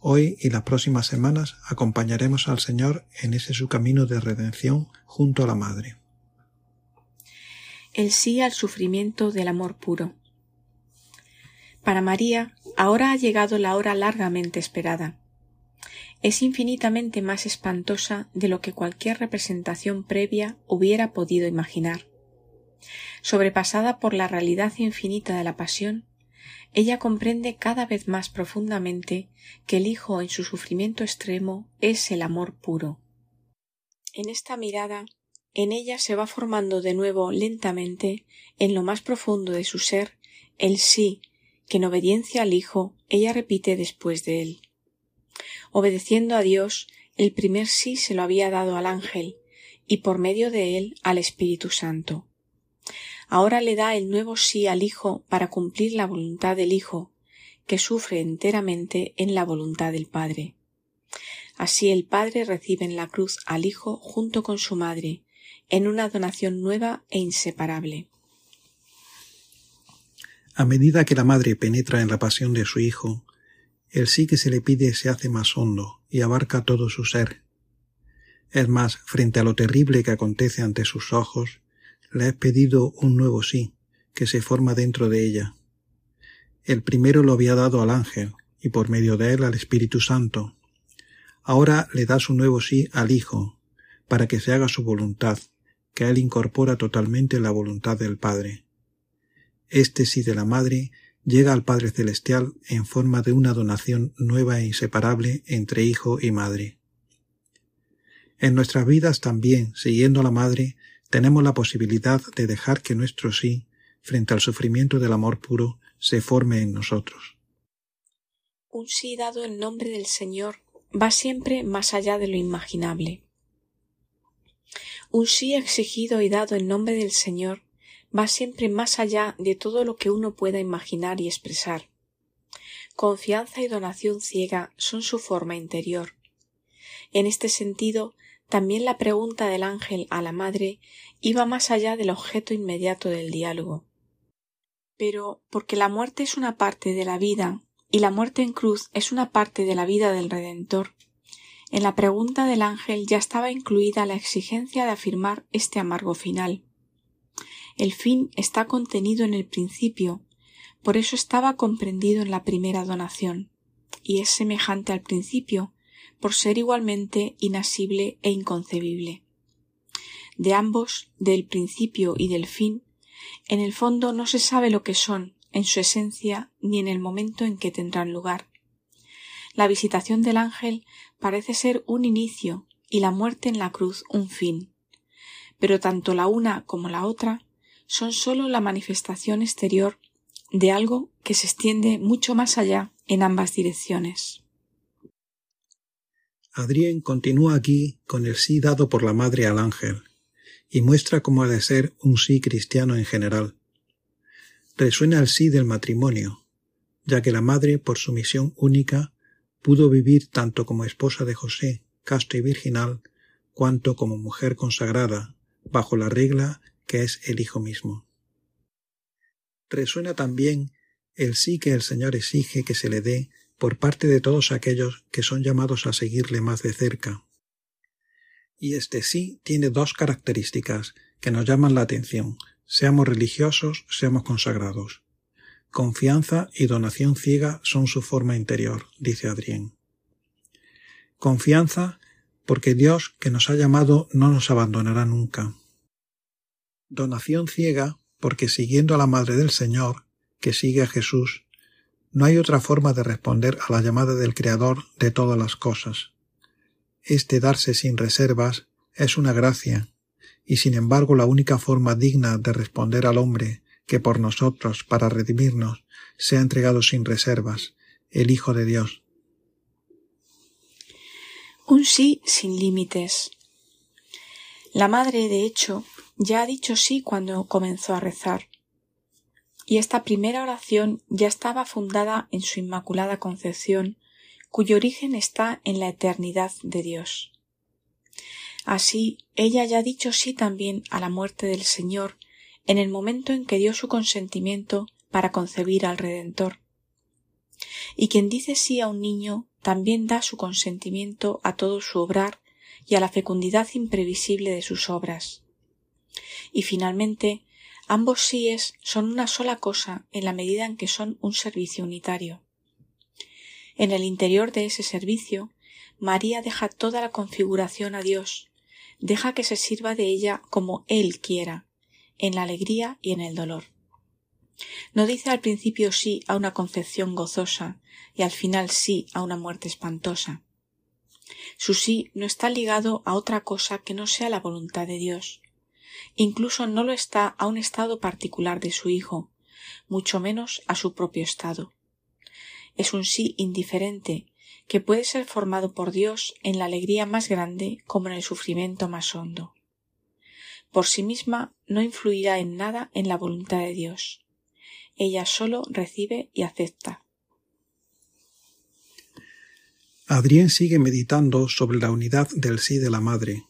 Hoy y las próximas semanas acompañaremos al Señor en ese su camino de redención junto a la Madre. El sí al sufrimiento del amor puro. Para María, ahora ha llegado la hora largamente esperada es infinitamente más espantosa de lo que cualquier representación previa hubiera podido imaginar. Sobrepasada por la realidad infinita de la pasión, ella comprende cada vez más profundamente que el Hijo en su sufrimiento extremo es el amor puro. En esta mirada, en ella se va formando de nuevo lentamente, en lo más profundo de su ser, el sí que en obediencia al Hijo ella repite después de él. Obedeciendo a Dios, el primer sí se lo había dado al ángel y por medio de él al Espíritu Santo. Ahora le da el nuevo sí al Hijo para cumplir la voluntad del Hijo, que sufre enteramente en la voluntad del Padre. Así el Padre recibe en la cruz al Hijo junto con su Madre, en una donación nueva e inseparable. A medida que la Madre penetra en la pasión de su Hijo, el sí que se le pide se hace más hondo y abarca todo su ser. Es más, frente a lo terrible que acontece ante sus ojos, le he pedido un nuevo sí, que se forma dentro de ella. El primero lo había dado al ángel, y por medio de él al Espíritu Santo. Ahora le da su nuevo sí al Hijo, para que se haga su voluntad, que él incorpora totalmente la voluntad del Padre. Este sí de la Madre llega al Padre Celestial en forma de una donación nueva e inseparable entre Hijo y Madre. En nuestras vidas también, siguiendo a la Madre, tenemos la posibilidad de dejar que nuestro sí, frente al sufrimiento del amor puro, se forme en nosotros. Un sí dado en nombre del Señor va siempre más allá de lo imaginable. Un sí exigido y dado en nombre del Señor va siempre más allá de todo lo que uno pueda imaginar y expresar. Confianza y donación ciega son su forma interior. En este sentido, también la pregunta del ángel a la madre iba más allá del objeto inmediato del diálogo. Pero porque la muerte es una parte de la vida y la muerte en cruz es una parte de la vida del Redentor, en la pregunta del ángel ya estaba incluida la exigencia de afirmar este amargo final. El fin está contenido en el principio, por eso estaba comprendido en la primera donación, y es semejante al principio, por ser igualmente inasible e inconcebible. De ambos, del principio y del fin, en el fondo no se sabe lo que son, en su esencia, ni en el momento en que tendrán lugar. La visitación del ángel parece ser un inicio y la muerte en la cruz un fin. Pero tanto la una como la otra son sólo la manifestación exterior de algo que se extiende mucho más allá en ambas direcciones. Adrien continúa aquí con el sí dado por la madre al ángel y muestra cómo ha de ser un sí cristiano en general. Resuena el sí del matrimonio, ya que la madre, por su misión única, pudo vivir tanto como esposa de José, casto y virginal, cuanto como mujer consagrada, bajo la regla que es el Hijo mismo. Resuena también el sí que el Señor exige que se le dé por parte de todos aquellos que son llamados a seguirle más de cerca. Y este sí tiene dos características que nos llaman la atención, seamos religiosos, seamos consagrados. Confianza y donación ciega son su forma interior, dice Adrián. Confianza porque Dios que nos ha llamado no nos abandonará nunca. Donación ciega porque siguiendo a la Madre del Señor, que sigue a Jesús, no hay otra forma de responder a la llamada del Creador de todas las cosas. Este darse sin reservas es una gracia, y sin embargo la única forma digna de responder al hombre que por nosotros, para redimirnos, se ha entregado sin reservas, el Hijo de Dios. Un sí sin límites. La madre, de hecho, ya ha dicho sí cuando comenzó a rezar. Y esta primera oración ya estaba fundada en su Inmaculada Concepción, cuyo origen está en la eternidad de Dios. Así, ella ya ha dicho sí también a la muerte del Señor en el momento en que dio su consentimiento para concebir al Redentor. Y quien dice sí a un niño también da su consentimiento a todo su obrar y a la fecundidad imprevisible de sus obras. Y finalmente, ambos síes son una sola cosa en la medida en que son un servicio unitario. En el interior de ese servicio, María deja toda la configuración a Dios, deja que se sirva de ella como Él quiera, en la alegría y en el dolor. No dice al principio sí a una concepción gozosa y al final sí a una muerte espantosa. Su sí no está ligado a otra cosa que no sea la voluntad de Dios incluso no lo está a un estado particular de su hijo, mucho menos a su propio estado. Es un sí indiferente, que puede ser formado por Dios en la alegría más grande como en el sufrimiento más hondo. Por sí misma no influirá en nada en la voluntad de Dios. Ella solo recibe y acepta. Adrián sigue meditando sobre la unidad del sí de la madre.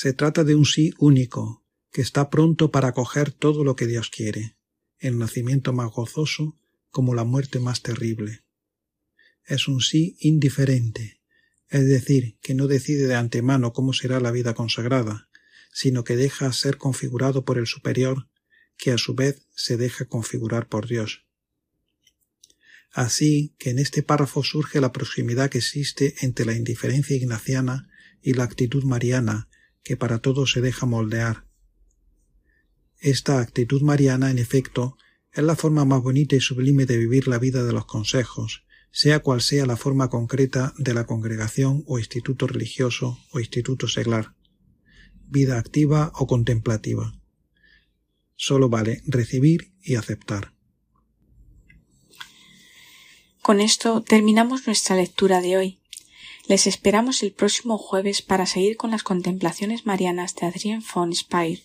Se trata de un sí único, que está pronto para acoger todo lo que Dios quiere, el nacimiento más gozoso como la muerte más terrible. Es un sí indiferente, es decir, que no decide de antemano cómo será la vida consagrada, sino que deja ser configurado por el superior, que a su vez se deja configurar por Dios. Así que en este párrafo surge la proximidad que existe entre la indiferencia ignaciana y la actitud mariana, que para todos se deja moldear. Esta actitud mariana, en efecto, es la forma más bonita y sublime de vivir la vida de los consejos, sea cual sea la forma concreta de la congregación o instituto religioso o instituto seglar, vida activa o contemplativa. Solo vale recibir y aceptar. Con esto terminamos nuestra lectura de hoy. Les esperamos el próximo jueves para seguir con las contemplaciones marianas de Adrien von Speyer.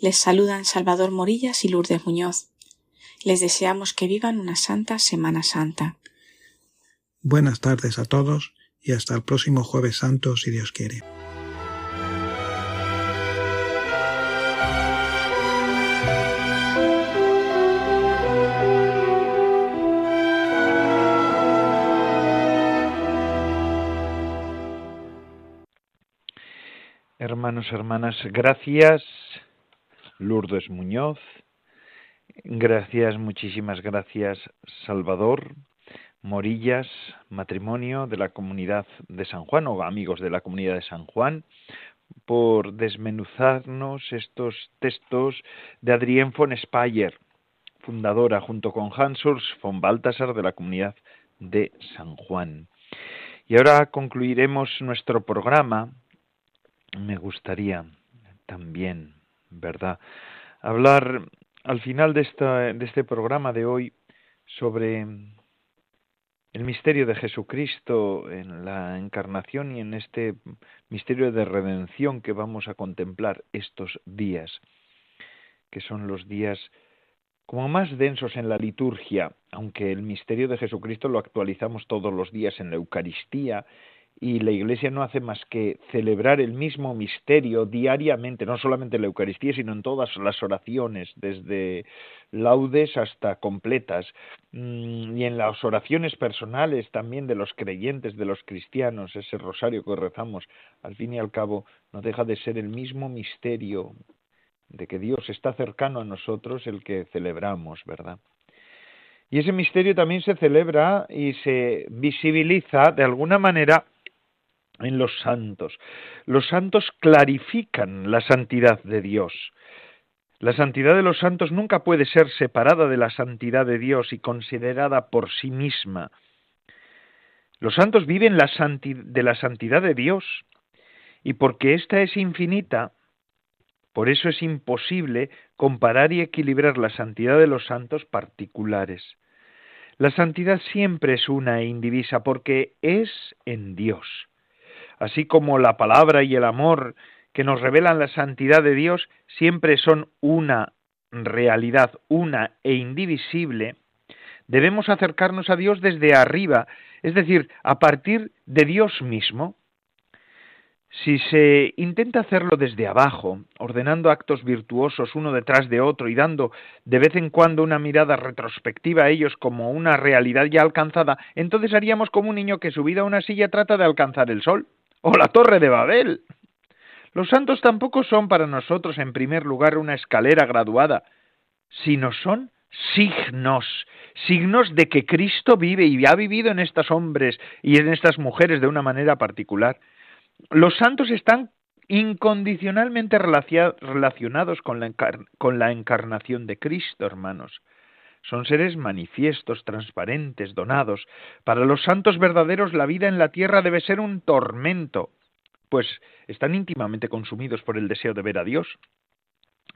Les saludan Salvador Morillas y Lourdes Muñoz. Les deseamos que vivan una santa Semana Santa. Buenas tardes a todos y hasta el próximo jueves santo si Dios quiere. Hermanos, hermanas, gracias Lourdes Muñoz, gracias, muchísimas gracias Salvador, Morillas, matrimonio de la comunidad de San Juan o amigos de la comunidad de San Juan, por desmenuzarnos estos textos de Adrienne von Speyer, fundadora junto con Hans Urs von Balthasar de la comunidad de San Juan. Y ahora concluiremos nuestro programa me gustaría también, ¿verdad? Hablar al final de, esta, de este programa de hoy sobre el misterio de Jesucristo en la encarnación y en este misterio de redención que vamos a contemplar estos días, que son los días como más densos en la liturgia, aunque el misterio de Jesucristo lo actualizamos todos los días en la Eucaristía y la Iglesia no hace más que celebrar el mismo misterio diariamente, no solamente en la Eucaristía, sino en todas las oraciones, desde laudes hasta completas, mm, y en las oraciones personales también de los creyentes, de los cristianos, ese rosario que rezamos, al fin y al cabo, no deja de ser el mismo misterio de que Dios está cercano a nosotros el que celebramos, ¿verdad? Y ese misterio también se celebra y se visibiliza de alguna manera en los santos. Los santos clarifican la santidad de Dios. La santidad de los santos nunca puede ser separada de la santidad de Dios y considerada por sí misma. Los santos viven la de la santidad de Dios y porque ésta es infinita, por eso es imposible comparar y equilibrar la santidad de los santos particulares. La santidad siempre es una e indivisa porque es en Dios así como la palabra y el amor que nos revelan la santidad de Dios siempre son una realidad, una e indivisible, debemos acercarnos a Dios desde arriba, es decir, a partir de Dios mismo. Si se intenta hacerlo desde abajo, ordenando actos virtuosos uno detrás de otro y dando de vez en cuando una mirada retrospectiva a ellos como una realidad ya alcanzada, entonces haríamos como un niño que subida a una silla trata de alcanzar el sol o la torre de Babel. Los santos tampoco son para nosotros, en primer lugar, una escalera graduada, sino son signos, signos de que Cristo vive y ha vivido en estos hombres y en estas mujeres de una manera particular. Los santos están incondicionalmente relacionados con la, encarnación de Cristo, hermanos. Son seres manifiestos, transparentes, donados. Para los santos verdaderos la vida en la tierra debe ser un tormento, pues están íntimamente consumidos por el deseo de ver a Dios.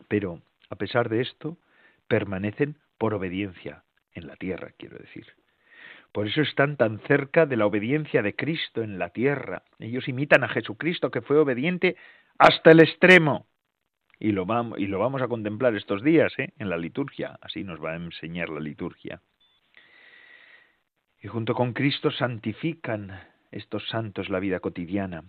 Pero, a pesar de esto, permanecen por obediencia en la tierra, quiero decir. Por eso están tan cerca de la obediencia de Cristo en la tierra. Ellos imitan a Jesucristo que fue obediente hasta el extremo. Y lo vamos, y lo vamos a contemplar estos días ¿eh? en la liturgia. Así nos va a enseñar la liturgia. Y junto con Cristo santifican estos santos la vida cotidiana.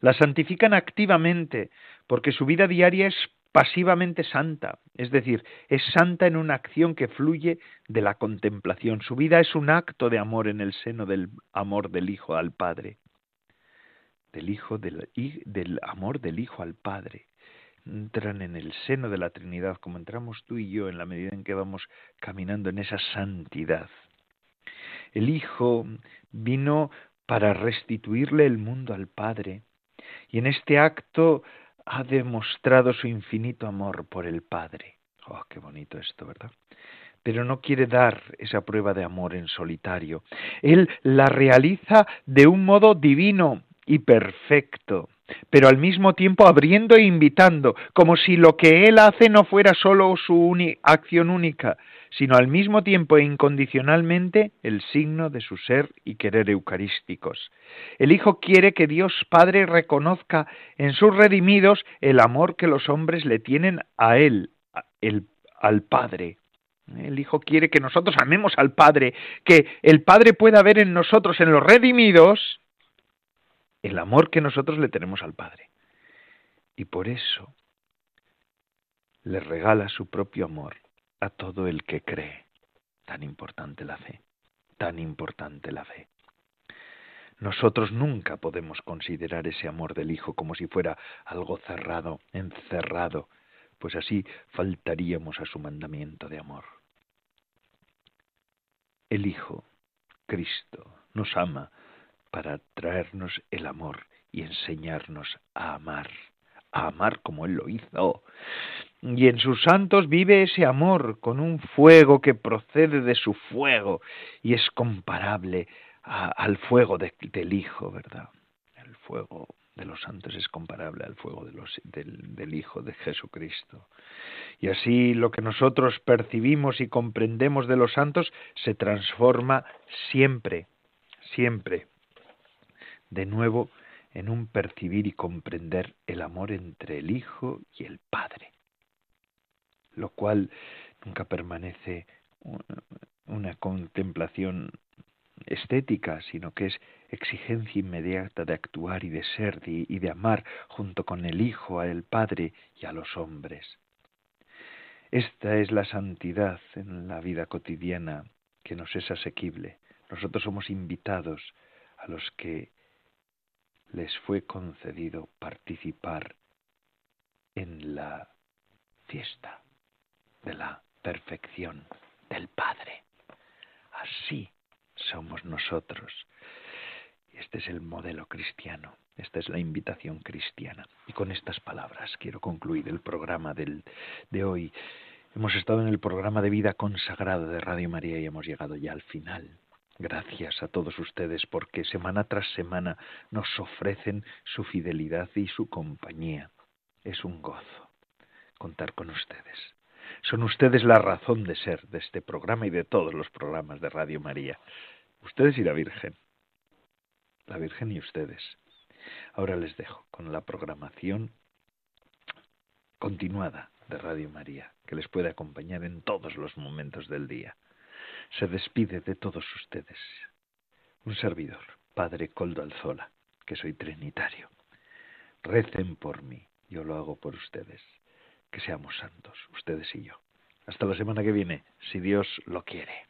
La santifican activamente porque su vida diaria es pasivamente santa, es decir, es santa en una acción que fluye de la contemplación. Su vida es un acto de amor en el seno del amor del Hijo al Padre, del Hijo del, del amor del Hijo al Padre. Entran en el seno de la Trinidad, como entramos tú y yo en la medida en que vamos caminando en esa santidad. El Hijo vino para restituirle el mundo al Padre, y en este acto ha demostrado su infinito amor por el Padre. Oh, qué bonito esto, ¿verdad? Pero no quiere dar esa prueba de amor en solitario. Él la realiza de un modo divino y perfecto, pero al mismo tiempo abriendo e invitando, como si lo que Él hace no fuera solo su acción única, sino al mismo tiempo e incondicionalmente el signo de su ser y querer eucarísticos. El Hijo quiere que Dios Padre reconozca en sus redimidos el amor que los hombres le tienen a Él, el, al Padre. El Hijo quiere que nosotros amemos al Padre, que el Padre pueda ver en nosotros, en los redimidos, el amor que nosotros le tenemos al Padre. Y por eso le regala su propio amor a todo el que cree. Tan importante la fe, tan importante la fe. Nosotros nunca podemos considerar ese amor del Hijo como si fuera algo cerrado, encerrado, pues así faltaríamos a su mandamiento de amor. El Hijo, Cristo, nos ama para traernos el amor y enseñarnos a amar a amar como Él lo hizo. Y en sus santos vive ese amor con un fuego que procede de su fuego y es comparable al fuego del Hijo, ¿verdad? El fuego de los santos es comparable al fuego del, del Hijo de Jesucristo. Y así lo que nosotros percibimos y comprendemos de los santos se transforma siempre, siempre, de nuevo en un percibir y comprender el amor entre el Hijo y el Padre, lo cual nunca permanece una contemplación estética, sino que es exigencia inmediata de actuar y de ser y de amar junto con el Hijo, al Padre y a los hombres. Esta es la santidad en la vida cotidiana que nos es asequible. Nosotros somos invitados a los que les fue concedido participar en la fiesta de la perfección del Padre. Así somos nosotros. Este es el modelo cristiano, esta es la invitación cristiana. Y con estas palabras quiero concluir el programa del, de hoy. Hemos estado en el programa de vida consagrado de Radio María y hemos llegado ya al final. Gracias a todos ustedes porque semana tras semana nos ofrecen su fidelidad y su compañía. Es un gozo contar con ustedes. Son ustedes la razón de ser de este programa y de todos los programas de Radio María. Ustedes y la Virgen. La Virgen y ustedes. Ahora les dejo con la programación continuada de Radio María, que les puede acompañar en todos los momentos del día se despide de todos ustedes. Un servidor, Padre Coldo Alzola, que soy trinitario. Recen por mí, yo lo hago por ustedes. Que seamos santos, ustedes y yo. Hasta la semana que viene, si Dios lo quiere.